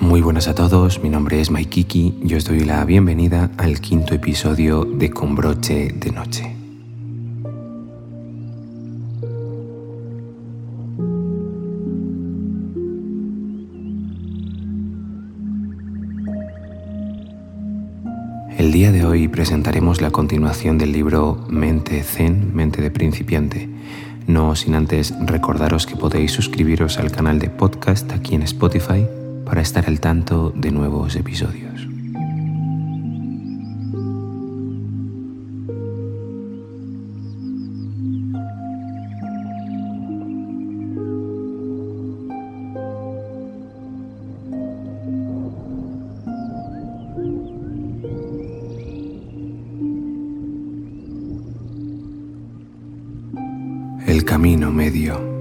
Muy buenas a todos, mi nombre es Maikiki y os doy la bienvenida al quinto episodio de Con broche de noche. El día de hoy presentaremos la continuación del libro Mente Zen, Mente de Principiante, no sin antes recordaros que podéis suscribiros al canal de podcast aquí en Spotify para estar al tanto de nuevos episodios. El camino medio.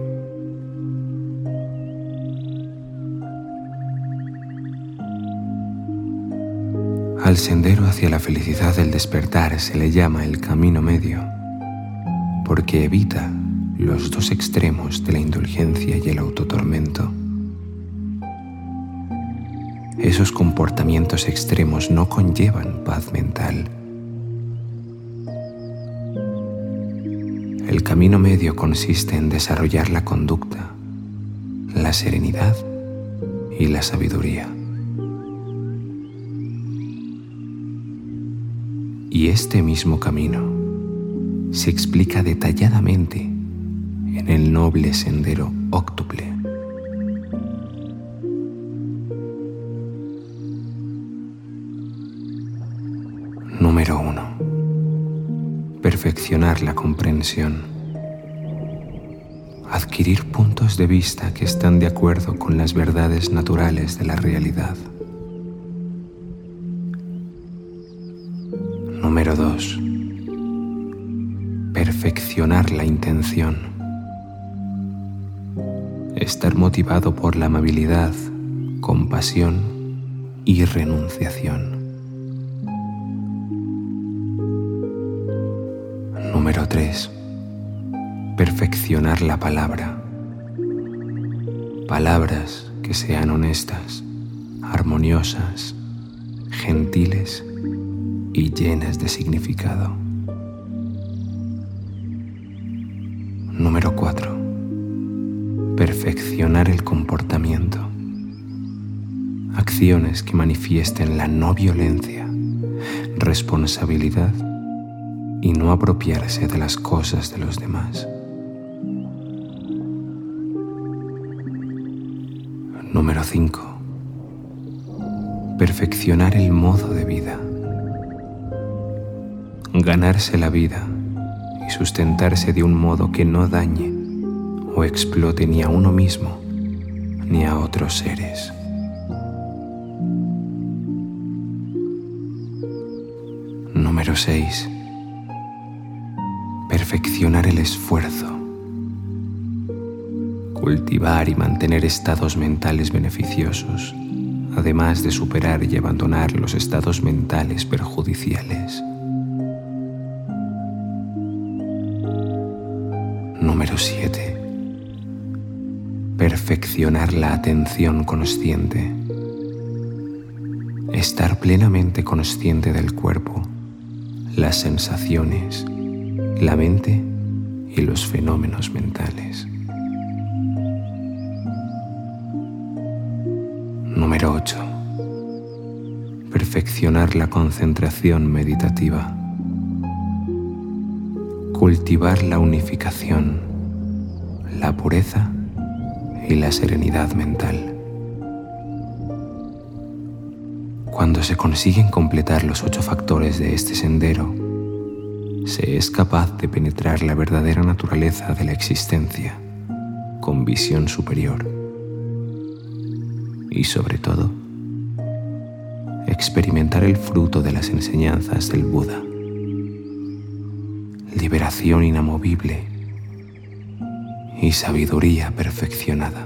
Al sendero hacia la felicidad del despertar se le llama el camino medio, porque evita los dos extremos de la indulgencia y el autotormento. Esos comportamientos extremos no conllevan paz mental. El camino medio consiste en desarrollar la conducta, la serenidad y la sabiduría. Y este mismo camino se explica detalladamente en el noble sendero óctuple. Número 1. Perfeccionar la comprensión. Adquirir puntos de vista que están de acuerdo con las verdades naturales de la realidad. Número 2. Perfeccionar la intención. Estar motivado por la amabilidad, compasión y renunciación. Número 3. Perfeccionar la palabra. Palabras que sean honestas, armoniosas, gentiles y llenas de significado. Número 4. Perfeccionar el comportamiento. Acciones que manifiesten la no violencia, responsabilidad y no apropiarse de las cosas de los demás. Número 5. Perfeccionar el modo de vida ganarse la vida y sustentarse de un modo que no dañe o explote ni a uno mismo ni a otros seres. Número 6. Perfeccionar el esfuerzo. Cultivar y mantener estados mentales beneficiosos, además de superar y abandonar los estados mentales perjudiciales. Número 7. Perfeccionar la atención consciente. Estar plenamente consciente del cuerpo, las sensaciones, la mente y los fenómenos mentales. Número 8. Perfeccionar la concentración meditativa cultivar la unificación, la pureza y la serenidad mental. Cuando se consiguen completar los ocho factores de este sendero, se es capaz de penetrar la verdadera naturaleza de la existencia con visión superior y sobre todo experimentar el fruto de las enseñanzas del Buda liberación inamovible y sabiduría perfeccionada.